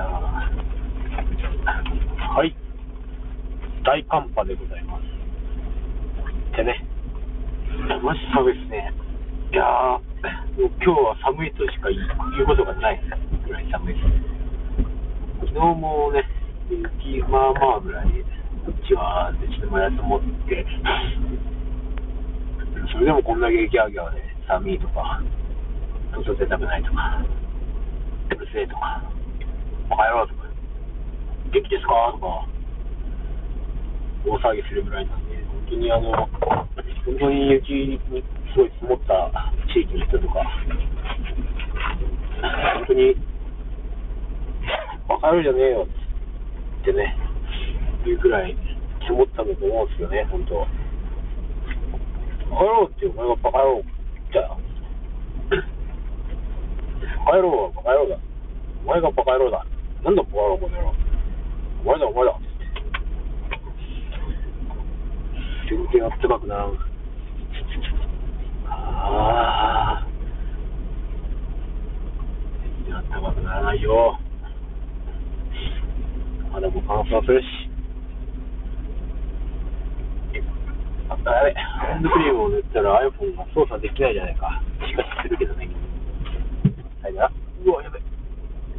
ゃあ、はい。大寒波でございます。ってね。マジ寒いですね。いや、もう今日は寒いとしか言うことがないぐらい寒いです。昨日もね、雪まあまあぐらい、こっちはってちょっともやと思って、それでもこんだけギャーギャーで寒いとか、外出たくないとか、うるせえとか、バカ野郎とか、元気ですか？とか、大騒ぎするぐらいなんで、本当にあの、本当に雪にすごい積もった地域の人とか、本当に、バカ野郎じゃねえよってね、いうくらい積もったんだと思うんですよね、本当。バカ野郎ってお前がバカ野郎じゃあ、バカ野郎はバカ野郎だ。お前がバカ野郎だ。なんだバカ野郎、この野郎。お前だ、お前だ。全然あったかくならん。ああ。全然あったかくならないよ。肌もう乾燥するし。あったやべ。ハンドクリームを塗ったら iPhone が操作できないじゃないか。しかしするけどね。はいだ。うわ、やべ。